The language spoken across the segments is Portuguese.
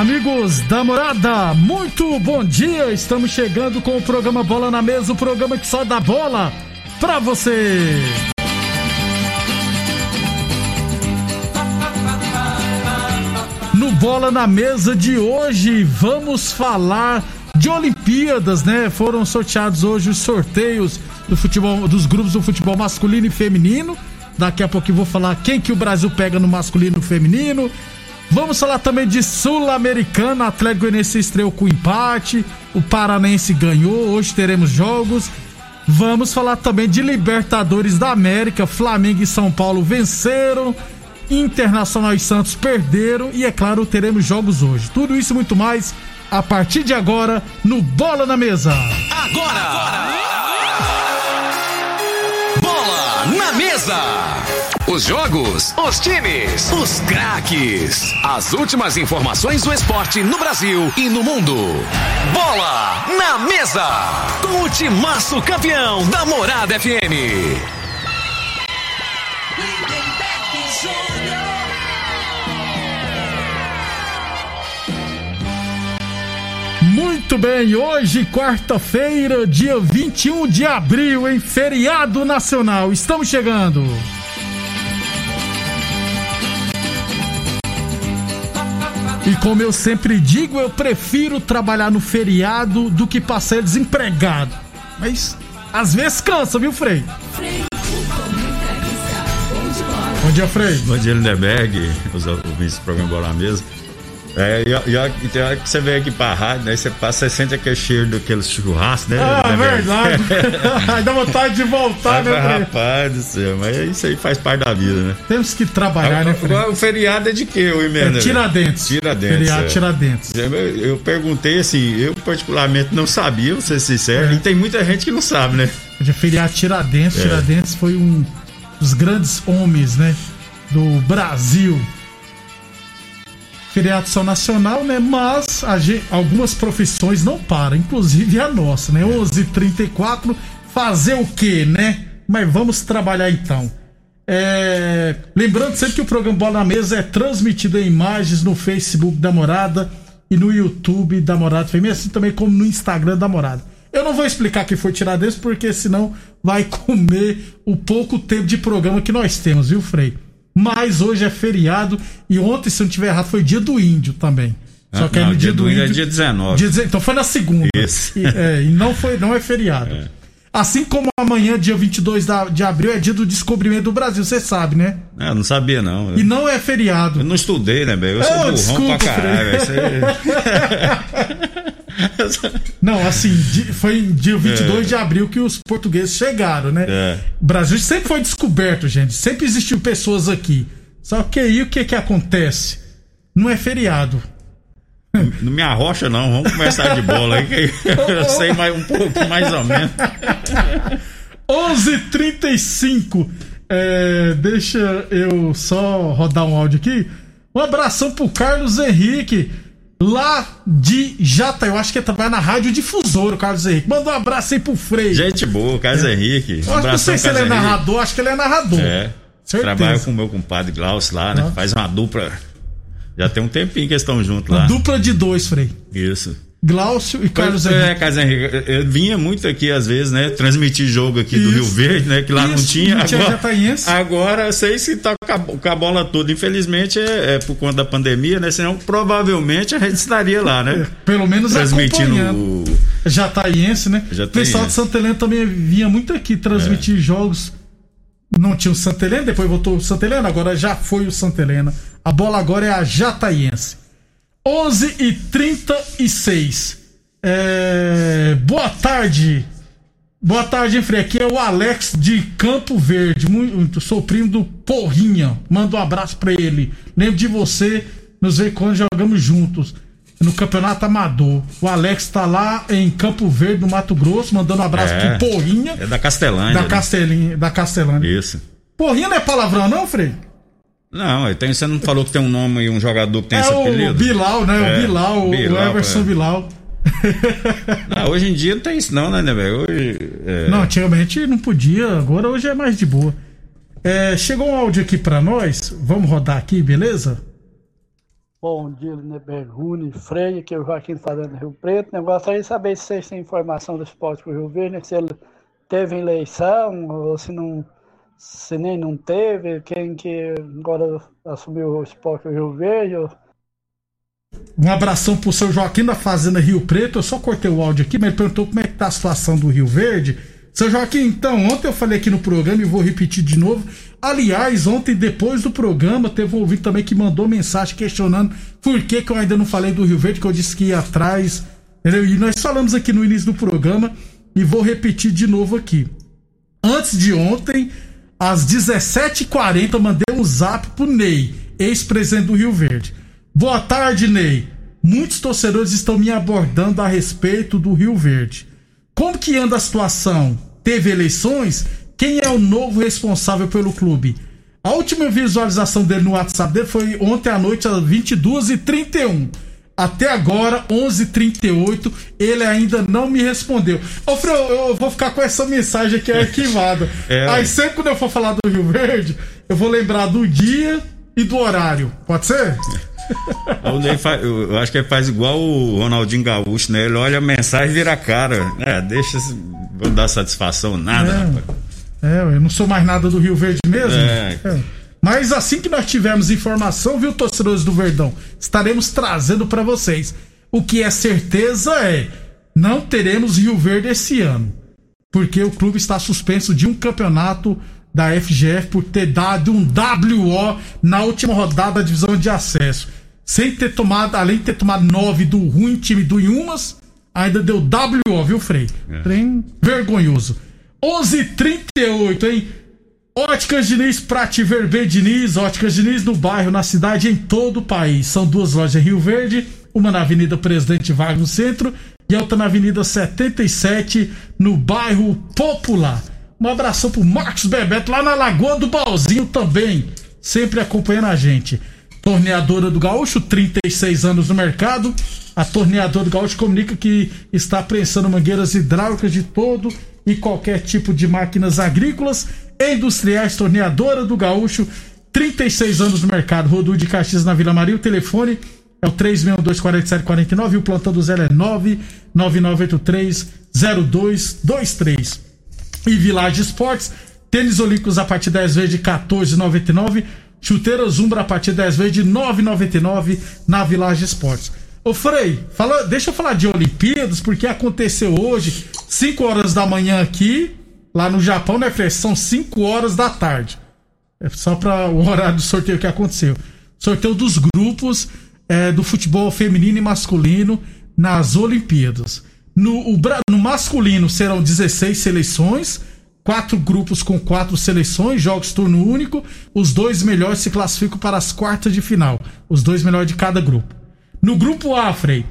Amigos da morada, muito bom dia! Estamos chegando com o programa Bola na Mesa o programa que só dá bola pra você! No Bola na Mesa de hoje, vamos falar de Olimpíadas, né? Foram sorteados hoje os sorteios do futebol, dos grupos do futebol masculino e feminino. Daqui a pouco eu vou falar quem que o Brasil pega no masculino e feminino. Vamos falar também de Sul-Americana. Atlético Goianiense estreou com empate. O Paranense ganhou. Hoje teremos jogos. Vamos falar também de Libertadores da América. Flamengo e São Paulo venceram. Internacional e Santos perderam. E é claro, teremos jogos hoje. Tudo isso e muito mais a partir de agora no Bola na Mesa. Agora! agora! Os jogos, os times, os craques. As últimas informações do esporte no Brasil e no mundo. Bola na mesa. Com o timaço campeão da Morada FM. Muito bem, hoje, quarta-feira, dia 21 de abril, em feriado nacional. Estamos chegando. E como eu sempre digo, eu prefiro trabalhar no feriado do que passar desempregado. Mas às vezes cansa, viu, Frei? Bom dia, Frei. Bom dia, Lindeberg, os ouvintes do programa Bola Mesmo. É, e, e, e tem hora que você vem aqui pra rádio, né? Você passa, você sente aquele cheiro daqueles churrascos, né? Ah, né, verdade. Dá vontade de voltar, né? Rapaz do céu, mas isso aí faz parte da vida, né? Temos que trabalhar, né, Frei? O feriado é de quê, o Emenda? É Tiradentes. Tiradentes. Feriado é. Tiradentes. Eu, eu perguntei assim, eu particularmente não sabia, vou ser sincero, É. e tem muita gente que não sabe, né? De feriado Tiradentes. É. Tiradentes foi um dos grandes homens, né? Do Brasil. Só nacional, né? Mas a gen- algumas profissões não param, inclusive a nossa, né? 11:34 fazer o quê, né? Mas vamos trabalhar então. É, Lembrando sempre que o programa Bola na Mesa é transmitido em imagens no Facebook da Morada e no YouTube da Morada FM, assim também como no Instagram da Morada. Eu não vou explicar quem foi tirar desse, porque senão vai comer o pouco tempo de programa que nós temos, viu, Frei? Mas hoje é feriado e ontem, se não tiver errado, foi dia do índio também. Só que aí Ah, Não, no dia, do índio índio. é dia 19. dia Então foi na segunda. Isso. E, é, e não, foi, não é feriado. Assim como amanhã, dia 22 da- de abril, é dia do descobrimento do Brasil, você sabe, né? Ah, eu não sabia, não. E não é feriado. Eu não estudei, né, velho? Eu sou Oh, burrão desculpa, pra caralho. Não, assim, foi dia 22 de abril que os portugueses chegaram, né? É. O Brasil sempre foi descoberto, gente. Sempre existiu pessoas aqui. Só que aí o que que acontece? Não é feriado. Não me arrocha, não. Vamos conversar de bola aí, que eu sei mais um pouco, mais ou menos. 11:35. É, deixa eu só rodar um áudio aqui. Um abração pro Carlos Henrique, lá de Jata. Eu acho que ele trabalha na Rádio Difusora, o Carlos Henrique. Manda um abraço aí pro Frei. Gente boa, Carlos Henrique. Um eu acho que não sei se ele é Henrique. narrador, acho que ele é narrador. É. Certeza. Trabalha com o meu compadre Glaucio lá, né? Ah. Faz uma dupla. Já tem um tempinho que eles estão juntos Uma lá. dupla de dois, Frei. Isso. Glaucio e Carlos Pois Henrique. É, Carlos Henrique. Eu vinha muito aqui às vezes, né? Transmitir jogo aqui do Isso. Rio Verde, né? Que lá não Isso, tinha. não tinha Agora, agora sei se tá com a, bola toda. Infelizmente é, é por conta da pandemia, né? Senão provavelmente a gente estaria lá, né? Pelo menos Transmitindo o. Jataiense, né? O pessoal de Santa Helena também vinha muito aqui transmitir É. jogos. Não tinha o Santa Helena, depois voltou o Santa Helena, agora já foi o Santa Helena. A bola agora é a Jataiense. 11 e 36 é... Boa tarde. Boa tarde, Frei. Aqui é o Alex de Campo Verde. Muito, sou primo do Porrinha. Manda um abraço pra ele. Lembro de você, nos ver quando jogamos juntos no Campeonato Amador. O Alex tá lá em Campo Verde, no Mato Grosso, mandando um abraço É. pro Porrinha. É da Castelândia. Da né? Castelinha, da Castelândia. Isso. Porrinha não é palavrão, não, Frei? Não, tem, você não falou que tem um nome e um jogador que tem é esse o apelido? Bilal, né? É, o Bilal, o Bilal, Everson é. Bilal. Não, hoje em dia não tem isso não, né, né, velho? Hoje. é, Não, antigamente não podia, agora hoje é mais de boa. É, chegou um áudio aqui pra nós, vamos rodar aqui, beleza? Bom dia, Lineberg Rune, Freire, aqui é o Joaquim Fazenda Rio Preto. Eu gostaria de saber se vocês têm informação do esporte pro Rio Verde, né? se ele teve eleição ou se não se nem não teve, quem que agora assumiu o pro Rio Verde. Um abração pro seu Joaquim da Fazenda Rio Preto. Eu só cortei o áudio aqui, mas ele perguntou como é que tá a situação do Rio Verde. Seu Joaquim, então, ontem eu falei aqui no programa e vou repetir de novo. Aliás, ontem, depois do programa, teve um ouvinte também que mandou mensagem questionando por que, que eu ainda não falei do Rio Verde, que eu disse que ia atrás. entendeu? E nós falamos aqui no início do programa e vou repetir de novo aqui. Antes de ontem, às 17h40, eu mandei um zap pro Ney, ex-presidente do Rio Verde. Boa tarde, Ney. Muitos torcedores estão me abordando a respeito do Rio Verde. Como que anda a situação? Teve eleições? Quem é o novo responsável pelo clube? A última visualização dele no WhatsApp dele foi ontem à noite às 22h31. Até agora, 11h38, ele ainda não me respondeu. Ô, Fred, eu, vou ficar com essa mensagem aqui arquivada. É. Aí sempre quando eu for falar do Rio Verde, eu vou lembrar do dia e do horário. Pode ser? o Ney fa- eu acho que ele faz igual o Ronaldinho Gaúcho, né? Ele olha a mensagem e vira a cara. É, deixa. Vou dar satisfação, nada, É. rapaz. É, eu não sou mais nada do Rio Verde mesmo. É. Mas assim que nós tivermos informação, viu, torcedores do Verdão, estaremos trazendo pra vocês. O que é certeza é, não teremos Rio Verde esse ano. Porque o clube está suspenso de um campeonato da FGF por ter dado um WO na última rodada da divisão de acesso. Sem ter tomado, além de ter tomado nove do ruim time do Inhumas, ainda deu WO, viu, Frei? É. Trem vergonhoso. 11:38, hein? Óticas Diniz, Prate Verbe Diniz, Óticas Diniz no bairro, na cidade, em todo o país. São duas lojas em Rio Verde, uma na Avenida Presidente Vargas no centro e outra na Avenida 77 no bairro Popular. Um abração pro Marcos Bebeto lá na Lagoa do Balzinho também, sempre acompanhando a gente. Torneadora do Gaúcho, 36 anos no mercado. A Torneadora do Gaúcho comunica que está prensando mangueiras hidráulicas de todo e qualquer tipo de máquinas agrícolas industriais. Torneadora do Gaúcho, 36 anos no mercado. Rodul de Caxias na Vila Maria. O telefone é o 3624749 e o plantão do Zé é 999830223. E Village Esportes, tênis olímpicos a partir de 10 vezes de 14,99. Chuteiras Umbra a partir de 10 vezes de 9,99 na Village Esportes. Ô Frei, fala, deixa eu falar de Olimpíadas, porque aconteceu hoje, 5 horas da manhã aqui, lá no Japão, né, Frei? São 5 horas da tarde. É só para o horário do sorteio que aconteceu. Sorteio dos grupos é, do futebol feminino e masculino nas Olimpíadas. No, o no masculino serão 16 seleções, quatro grupos com quatro seleções, jogos turno único. Os dois melhores se classificam para as quartas de final. Os dois melhores de cada grupo. No grupo A, Frei,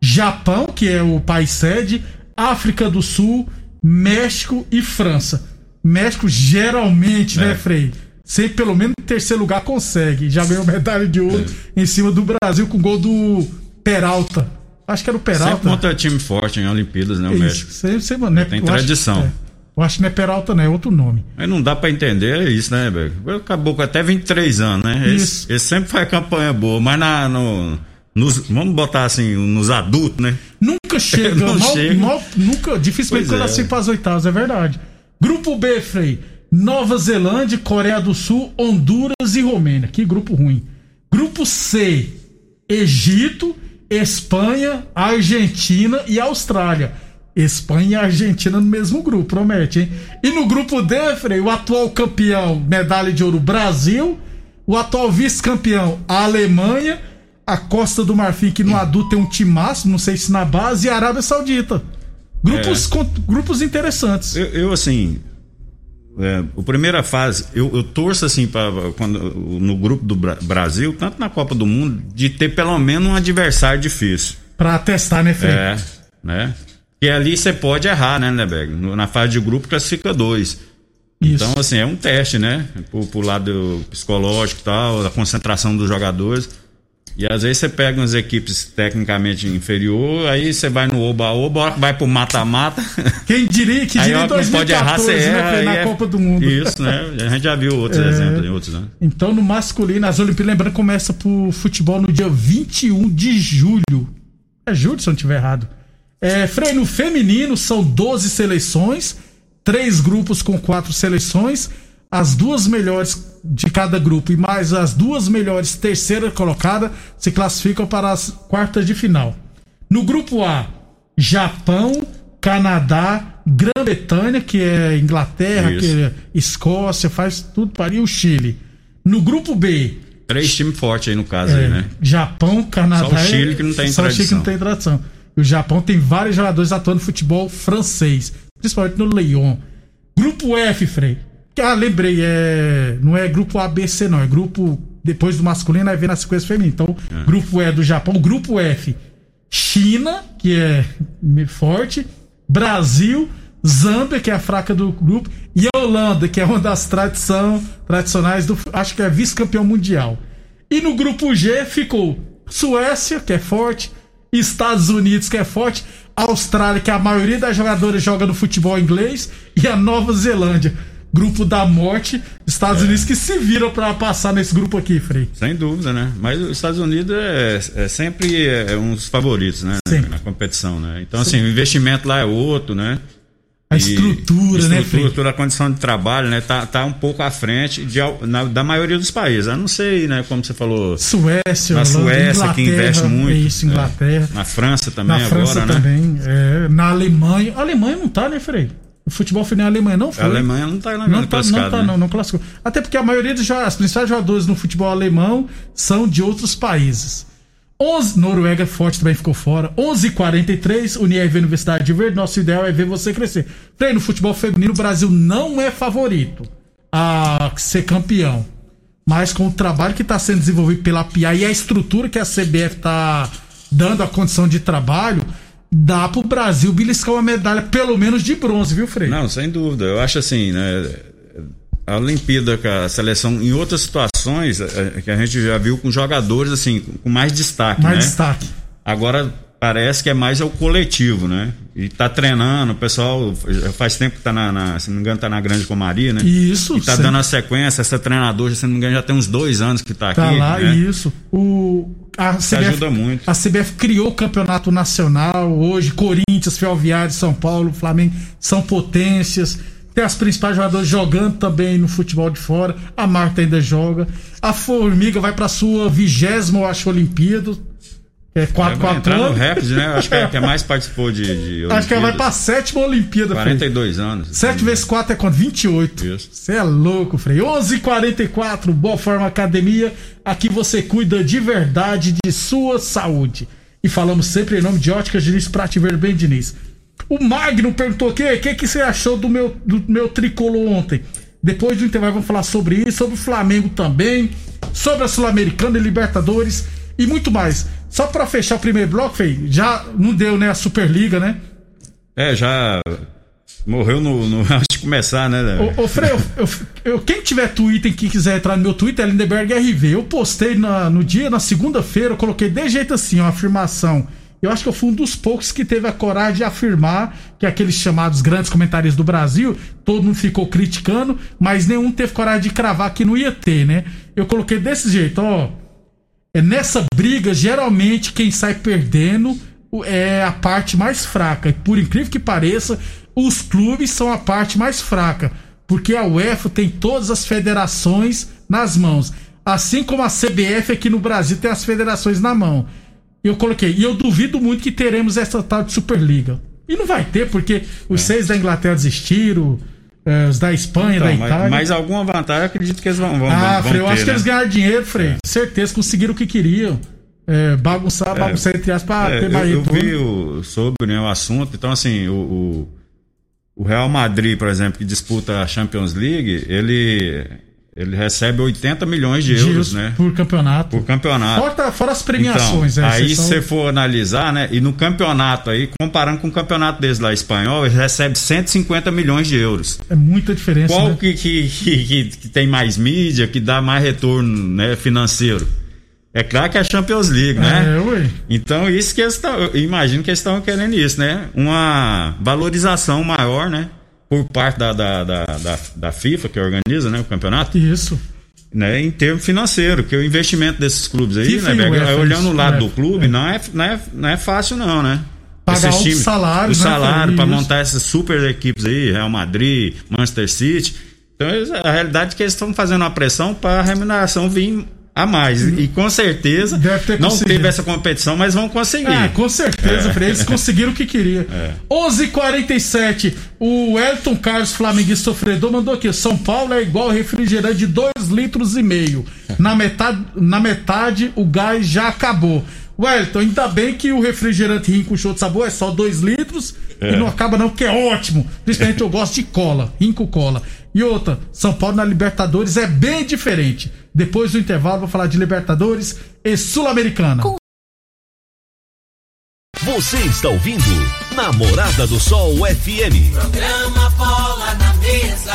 Japão, que é o país sede, África do Sul, México e França. México geralmente, né, É. Frei? Sempre pelo menos em terceiro lugar consegue. Já ganhou medalha de ouro É. em cima do Brasil com gol do Peralta. Acho que era o Sempre Peralta. monta time forte em Olimpíadas, né, o México? sempre, sempre, né? Tem Eu acho- tradição. é. eu acho que não é Peralta, não, é outro nome. Mas não dá pra entender isso, né, velho? Acabou com até 23 anos, né? Esse, esse sempre faz campanha boa, mas na, no, nos, vamos botar assim, nos adultos, né? Nunca chega, Não mal, chega. mal- nunca, dificilmente Pois quando é. para as oitavas, é verdade. Grupo B, Frei, Nova Zelândia, Coreia do Sul, Honduras e Romênia. Que grupo ruim. Grupo C, Egito, Espanha, Argentina e Austrália. Espanha e Argentina no mesmo grupo, promete, hein? E no grupo D, Frei, o atual campeão, medalha de ouro, Brasil. O atual vice-campeão, Alemanha. A Costa do Marfim, que no adulto tem um timaço, não sei se na base, e a Arábia Saudita. Grupos, é. grupos interessantes. Eu, eu assim, é, a primeira fase, eu, eu torço assim para quando no grupo do Brasil, tanto na Copa do Mundo, de ter pelo menos um adversário difícil. Para testar, né, Fred? É, né? E ali você pode errar, né, Neberg? Na fase de grupo classifica dois. Isso. Então, assim, é um teste, né? Pro, pro lado psicológico e tal, a concentração dos jogadores. E às vezes você pega umas equipes tecnicamente inferior, aí você vai no oba-oba, vai pro mata-mata. Quem diria que diria em 2014, pode errar, você né, erra, na é... Copa do Mundo. Isso, né? A gente já viu outros é... exemplos em outros, né? Então, no masculino, as Olimpíadas, lembrando, começa pro futebol no dia 21 de julho. É julho, se eu não estiver errado. É, no feminino são 12 seleções, três grupos com quatro seleções as duas melhores de cada grupo e mais as duas melhores terceira colocada se classificam para as quartas de final. No grupo A, Japão, Canadá, Grã-Bretanha, que é Inglaterra, Isso. que é Escócia, faz tudo para o Chile. No grupo B, três times fortes aí no caso, é, aí, né? Japão, Canadá, só o Chile que não tem só tradição. Só o Chile que não tem tradição. E o Japão tem vários jogadores atuando no futebol francês, principalmente no Lyon. Grupo F, Frei. Ah, lembrei, é. Não é grupo ABC, não. É grupo. Depois do masculino, aí vem na sequência feminina. Então, é. grupo E do Japão, grupo F. China, que é forte. Brasil, Zâmbia, que é a fraca do grupo, e a Holanda, que é uma das tradição, tradicionais do. Acho que é vice-campeão mundial. E no grupo G ficou Suécia, que é forte, Estados Unidos, que é forte, Austrália, que a maioria das jogadoras joga no futebol inglês, e a Nova Zelândia grupo da morte, Estados é. Unidos que se viram para passar nesse grupo aqui, Frei. Sem dúvida, né? Mas os Estados Unidos é, é sempre é um dos favoritos, né? Sempre. Na competição, né? Então, assim, o investimento lá é outro, né? A estrutura, né, Frei? A estrutura, a condição de trabalho, né? Tá, tá um pouco à frente de, na, da maioria dos países. Eu não sei, né? Como você falou. Suécia, Na Suécia, que investe muito. Isso, Inglaterra. É. Na França também na agora, França né? também. É. Na Alemanha. A Alemanha não tá, né, Frei? Futebol feminino na Alemanha não foi. A Alemanha não está na não tá, não, tá, né? não, não classificou. Até porque a maioria dos as principais jogadores no futebol alemão são de outros países. 11, Noruega forte também ficou fora. 11:43 Univ Universidade de Verde. Nosso ideal é ver você crescer. Play no futebol feminino, o Brasil não é favorito a ser campeão. Mas com o trabalho que está sendo desenvolvido pela PIA e a estrutura que a CBF está dando a condição de trabalho, dá pro Brasil beliscar uma medalha, pelo menos de bronze, viu, Frei? Não, sem dúvida. Eu acho assim, né? A Olimpíada, a seleção, em outras situações, é, é, que a gente já viu com jogadores, assim, com mais destaque. Mais né? destaque. Agora, parece que é mais o coletivo, né? E tá treinando, o pessoal faz tempo que tá na, na se não me engano, tá na Grande Comaria, né? Isso. E tá dando a sequência, essa treinadora, se não me engano, já tem uns dois anos que tá, tá aqui. Tá lá, né? isso. O, a CBF, ajuda muito. A CBF criou o campeonato nacional, hoje Corinthians, Ferroviário, São Paulo, Flamengo são potências. Tem as principais jogadoras jogando também no futebol de fora. A Marta ainda joga. A Formiga vai para sua vigésima, eu acho, Olimpíada é 4 4 entrar no Rapid, né? Acho que é que é mais participou de, de Acho que ela vai pra sétima Olimpíada, 42 Frei. anos. 7 vezes 4 é quanto? 28. Isso. Você é louco, Frei. 11:44 Boa Forma Academia. Aqui você cuida de verdade de sua saúde. E falamos sempre em nome de Óticas Diniz Prate Ver bem Diniz. O Magno perguntou o que, que, que você achou do meu, do meu tricolor ontem? Depois do intervalo vamos falar sobre isso, sobre o Flamengo também, sobre a Sul-Americana e Libertadores e muito mais. Só para fechar o primeiro bloco, Fei, já não deu, né, a Superliga, né? É, já morreu no, no antes de começar, né? Ô, ô Frei, eu, eu, quem tiver Twitter e que quiser entrar no meu Twitter é Lindeberg RV. Eu postei na, no dia, na segunda-feira, eu coloquei de jeito assim, uma afirmação. Eu acho que eu fui um dos poucos que teve a coragem de afirmar que aqueles chamados grandes comentários do Brasil, todo mundo ficou criticando, mas nenhum teve coragem de cravar que não ia ter, né? Eu coloquei desse jeito, ó é nessa briga, geralmente quem sai perdendo é a parte mais fraca. E por incrível que pareça, os clubes são a parte mais fraca, porque a UEFA tem todas as federações nas mãos, assim como a CBF aqui no Brasil tem as federações na mão. Eu coloquei, e eu duvido muito que teremos essa tal de Superliga. E não vai ter, porque os é. seis da Inglaterra desistiram, os da Espanha, então, da Itália. Mas, mas, alguma vantagem, acredito que eles vão, vão Ah, vão Frei, eu acho né? que eles ganharam dinheiro, Frei. É. Certeza, conseguiram o que queriam. é, bagunçar, bagunçar entre aspas pra É, ter eu, mais eu retorno. vi o- sobre né, o assunto, então assim, o, o, o Real Madrid, por exemplo, que disputa a Champions League, ele, ele recebe 80 milhões de euros, Giros né? por campeonato. Por campeonato. Fora, fora as premiações, então, é, aí se são- você for analisar, né? E no campeonato aí, comparando com o campeonato deles lá espanhol, ele recebe 150 milhões de euros. é muita diferença. Qual né? que, que, que, que- tem mais mídia, que dá mais retorno né, financeiro? É claro que é a Champions League, né? É, ué. Então, isso que eles estão. Imagino que eles estão querendo isso, né? Uma valorização maior, né? Por parte da, da, da, da, da FIFA, que organiza né, o campeonato, Isso. né? Em termos financeiros, que o investimento desses clubes aí, FIFA né, UEFA, olhando o lado do clube, é. não, é, não, é, não é fácil, não, né? Pagar Esses altos salários, o né, salário para isso. montar essas super equipes aí, Real Madrid, Manchester City. Então, a realidade é que eles estão fazendo uma pressão para a remuneração vir a mais. E com certeza Deve ter não teve essa competição, mas vão conseguir. É, com certeza, É. Eles conseguiram o que queria. 11:47 o Elton Carlos Flamenguista sofredor mandou aqui: São Paulo é igual refrigerante de 2 litros e meio. Na metade, na metade o gás já acabou. Wellington, ainda bem que o refrigerante Rinco Show de Sabor é só 2 litros e não acaba não, porque é ótimo. Principalmente eu gosto de cola, Rinco Cola. E outra, São Paulo na Libertadores é bem diferente. Depois do intervalo vou falar de Libertadores e Sul-Americana. Você está ouvindo Namorada do Sol FM. Programa Bola na Mesa,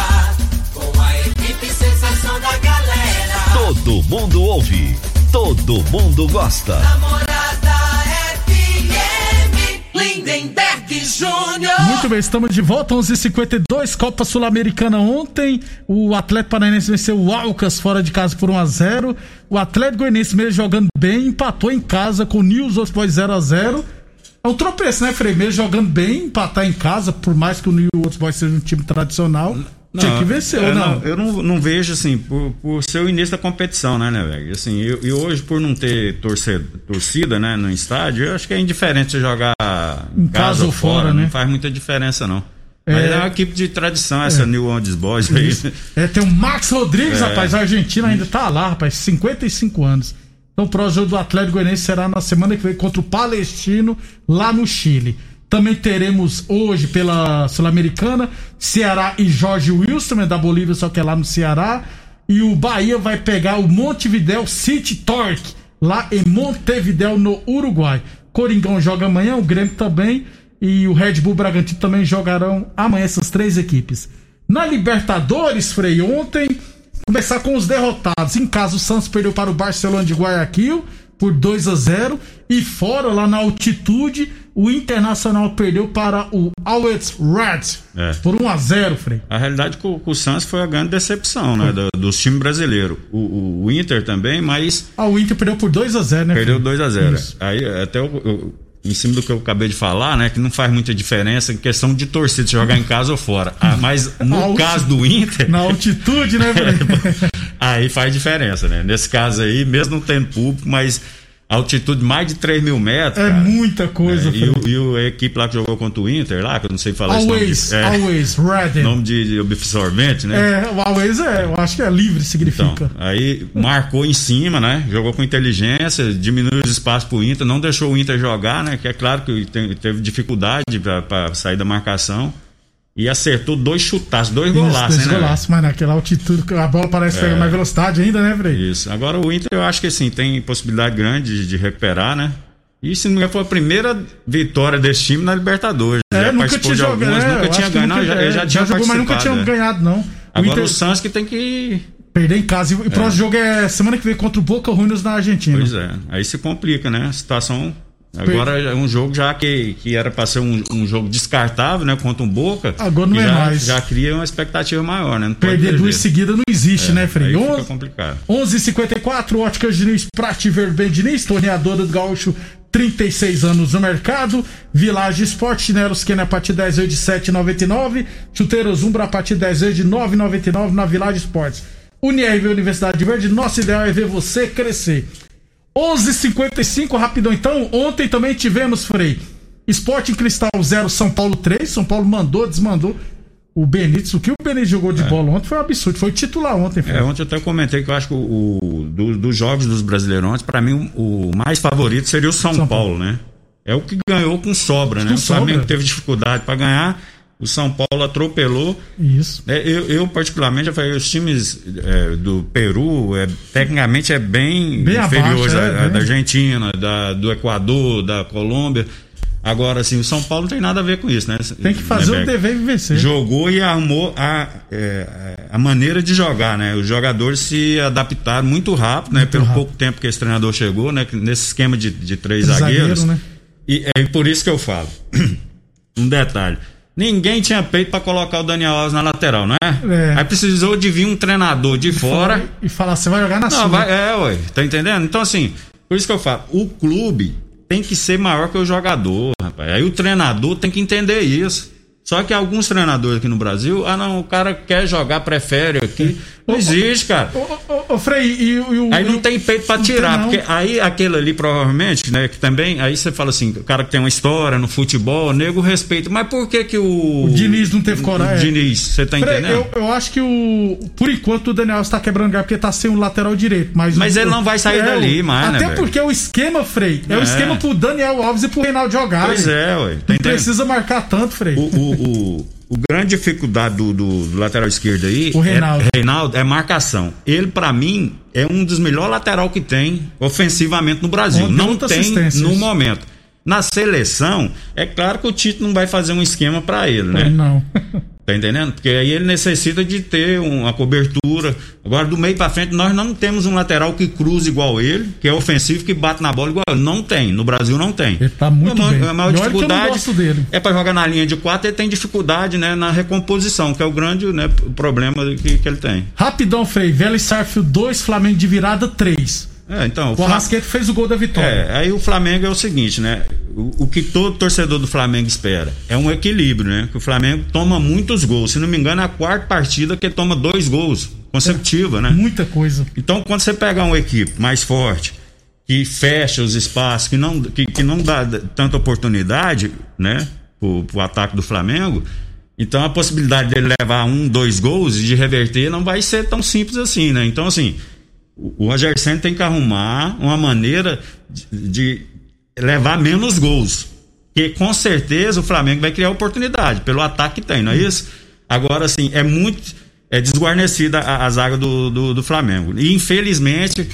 com a equipe sensação da galera. Todo mundo ouve, todo mundo gosta. Namorada FM, Lindenberg Júnior. Muito bem, estamos de volta, 11:52 Copa Sul-Americana ontem. O Atlético Paranaense venceu o Alcas fora de casa por 1 a 0 O Atlético Goianiense mesmo jogando bem, empatou em casa com o News Old Boys 0 a 0 É um tropeço, né, Frei? Mesmo jogando bem, empatar em casa, por mais que o New Old Boys seja um time tradicional, tinha que vencer, é, ou não? Eu não, não vejo assim, por, por ser o início da competição, né, né, velho? Assim, eu- e hoje, por não ter torcida, torcida, né, no estádio, eu acho que é indiferente você jogar Em casa ou fora, né? Não faz muita diferença, não. É. Mas é uma equipe de tradição, essa New Orleans Boys aí. É, tem o Max Rodrigues, É. rapaz, a Argentina ainda tá lá, rapaz, 55 anos. Então o próximo jogo do Atlético Goianiense será na semana que vem contra o Palestino, lá no Chile. Também teremos hoje pela Sul-Americana Ceará e Jorge Wilson, né, da Bolívia, só que é lá no Ceará. E o Bahia vai pegar o Montevideo City Torque, lá em Montevideo, no Uruguai. Coringão joga amanhã, o Grêmio também. E o Red Bull Bragantino também jogarão amanhã essas três equipes. Na Libertadores, Frei, ontem, começar com os derrotados. Em casa, o Santos perdeu para o Barcelona de Guayaquil por 2 a 0 E fora, lá na altitude, o Internacional perdeu para o Always Reds É. por 1 a 0 Frei. A realidade com, com o Santos foi a grande decepção, né, do- dos times brasileiros. O, o- o Inter também, mas Ah, o Inter perdeu por 2 a 0 né? Perdeu Frei? 2 a 0 Isso. Aí, até eu, eu- em cima do que eu acabei de falar, né? Que não faz muita diferença em questão de torcida, se jogar em casa ou fora. Ah, mas no caso do Inter, Na altitude, né, Frei? aí faz diferença, né? Nesse caso aí, mesmo não tendo público, mas altitude mais de 3 mil metros. É cara. muita coisa, É, e, o, e o- a equipe lá que jogou contra o Inter, lá, que eu não sei falar esse nome. Always, de- é, always, Red. nome de, de absorvente, né? É, o Always é, eu acho que é livre, Então, significa. aí marcou em cima, né? Jogou com inteligência, diminuiu os espaços pro Inter, não deixou o Inter jogar, né? Que é claro que te- teve dificuldade para sair da marcação. E acertou dois chutaços, dois Isso, golaços, dois né? golaços, mas naquela altitude a bola parece pegar mais velocidade ainda, né, Frei? Isso. Agora o Inter eu acho que assim, tem possibilidade grande de, de recuperar, né? E se não engano, foi a primeira vitória desse time na Libertadores. É, já nunca tinha jogado. algumas, é, nunca tinha ganhado, nunca- já, é, já tinha jogou, mas nunca tinha é. ganhado, não. O Agora Inter o Santos que tem que perder em casa. E o próximo jogo é semana que vem contra o Boca Juniors na Argentina. Pois é, aí se complica, né? A situação. Agora é um jogo já que, que era para ser um, um jogo descartável, né? Contra um Boca. Agora não que é já, mais. Já cria uma expectativa maior, né? Pode Perder duas seguidas não existe, né, Frei? Aí fica complicado. 11:54 Óticas Diniz, Prate Verben Diniz, torneadora do Gaúcho, 36 anos no mercado. Village Esporte, chinelos Kenner a partir de 10 vezes de 7,99. Chuteiros Umbra a partir de 10 vezes de 9,99 na Village Esportes. UniRV Universidade Verde, nosso ideal é ver você crescer. 11:55 rapidão então. Ontem também tivemos, Frei, Esporte em Cristal 0, São Paulo 3. São Paulo mandou, desmandou. o Benítez, o que o Benítez jogou de é. bola ontem foi um absurdo, foi titular ontem. É, ontem eu até comentei que eu acho que o, o do, dos jogos dos brasileiros, para mim o, o, mais favorito seria o São, São Paulo, Paulo, né? É o que ganhou com sobra, né? O Flamengo sobra. teve dificuldade para ganhar, o São Paulo atropelou. Isso. É, eu, eu, particularmente, já falei, os times é, do Peru, é, tecnicamente, é bem, bem inferiores à, é, da Argentina, da, do Equador, da Colômbia. Agora, assim, o São Paulo não tem nada a ver com isso, né? Tem que fazer o dever e vencer. Jogou e armou a, é, a maneira de jogar, né? Os jogadores se adaptaram muito rápido, né? Muito Pelo rápido. pouco tempo que esse treinador chegou, né? Nesse esquema de, de três zagueiros. Zagueiro, né? E é por isso que eu falo. um detalhe. Ninguém tinha peito para colocar o Daniel Alves na lateral, não é? é? Aí precisou de vir um treinador de fora. E falar, você vai jogar na não, sua. Vai, é, ué, tá entendendo? Então, assim, por isso que eu falo, o clube tem que ser maior que o jogador, rapaz. Aí o treinador tem que entender isso. Só que alguns treinadores aqui no Brasil, ah não, o cara quer jogar, prefere aqui. Não existe, cara. Ô, ô, Frei, e, o. Aí não tem peito para tirar, porque aí aquele ali provavelmente, né, que também, aí você fala assim, o cara que tem uma história no futebol, nego respeito. Mas por que que o. O Diniz não teve coragem? O Diniz, você tá Frei, entendendo? Eu, eu acho que o. Por enquanto o Daniel está quebrando lugar porque tá sem o lateral direito. Mas, mas o, ele não vai sair é, dali, mais, Até né, porque o esquema, Frei, é, é, o esquema pro Daniel Alves e pro Reinaldo jogar. Pois é, ué. Tá não precisa marcar tanto, Frei. o, o, o o grande dificuldade do, do, do, lateral esquerdo aí o Reinaldo. É, Reinaldo é marcação. Ele, para mim, é um dos melhores lateral que tem ofensivamente no Brasil. não tem no momento. Na seleção, é claro que o Tito não vai fazer um esquema para ele, né? Não. Tá entendendo? Porque aí ele necessita de ter uma cobertura. Agora, do meio para frente, nós não temos um lateral que cruza igual ele, que é ofensivo, que bate na bola igual ele. Não tem. No Brasil não tem. Ele tá muito a, bem. A maior dificuldade é para jogar na linha de quatro, ele tem dificuldade né, na recomposição, que é o grande né, problema que, que ele tem. Rapidão, Frei. Vélez Sarfield 2, Flamengo de virada 3. É, então, o, o Arrasqueta fez o gol da vitória. É, aí o Flamengo é o seguinte, né? O, o, que todo torcedor do Flamengo espera é um equilíbrio, né? Que o Flamengo toma muitos gols. Se não me engano, é a quarta partida que toma dois gols consecutiva, é, né? Muita coisa. Então, quando você pegar uma equipe mais forte, que fecha os espaços, que não, que, que não dá tanta oportunidade, né? Pro, pro ataque do Flamengo, então a possibilidade dele levar um, dois gols e de reverter não vai ser tão simples assim, né? Então, assim o Roger Senna tem que arrumar uma maneira de, de levar menos gols. Que com certeza o Flamengo vai criar oportunidade pelo ataque que tem, não é isso? Agora, assim, é muito é desguarnecida a, a zaga do, do, do, Flamengo. E infelizmente,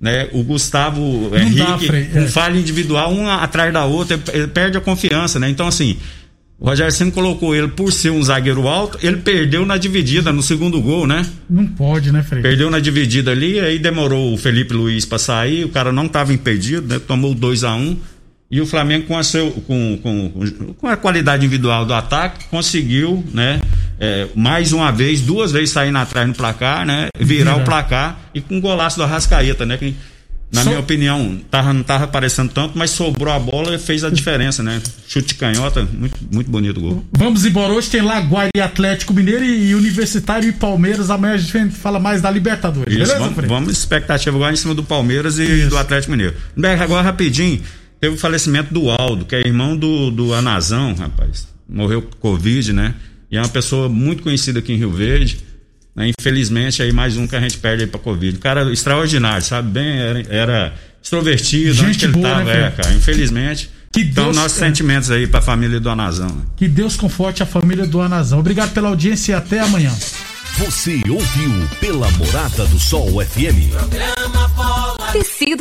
né, o Gustavo Henrique, dá, um é. falha individual, uma atrás da outra, ele perde a confiança, né? Então, assim, o Rogério Senna colocou ele por ser um zagueiro alto, ele perdeu na dividida no segundo gol, né? Não pode, né, Felipe? Perdeu na dividida ali, aí demorou o Felipe Luiz para sair, o cara não estava impedido, né? Tomou 2 a 1 um, e o Flamengo com a, seu, com, com, com a qualidade individual do ataque conseguiu, né? É, mais uma vez, duas vezes sair atrás no placar, né? Virar Vira. o placar e com um golaço do Arrascaeta, né? Que, na so... minha opinião, tava, não estava aparecendo tanto, mas sobrou a bola e fez a diferença, né? Chute canhota, muito, muito bonito o gol. Vamos embora. Hoje tem Laguaira e Atlético Mineiro e Universitário e Palmeiras. Amanhã a gente fala mais da Libertadores. Isso, beleza, vamos, vamos expectativa agora em cima do Palmeiras e Isso. do Atlético Mineiro. Agora, rapidinho, teve o falecimento do Aldo, que é irmão do, do Anazão, rapaz. Morreu com Covid, né? E é uma pessoa muito conhecida aqui em Rio Verde. Né? Infelizmente, aí mais um que a gente perde aí pra Covid. Cara extraordinário, sabe? Bem, era, era extrovertido, gente onde que ele boa, tava, né, é, cara. Infelizmente. Que então, Deus, nossos é... sentimentos aí pra família do Anazão. Que Deus conforte a família do Anazão. Obrigado pela audiência e até amanhã. Você ouviu pela Morada do Sol FM. Programa Bola. Tecido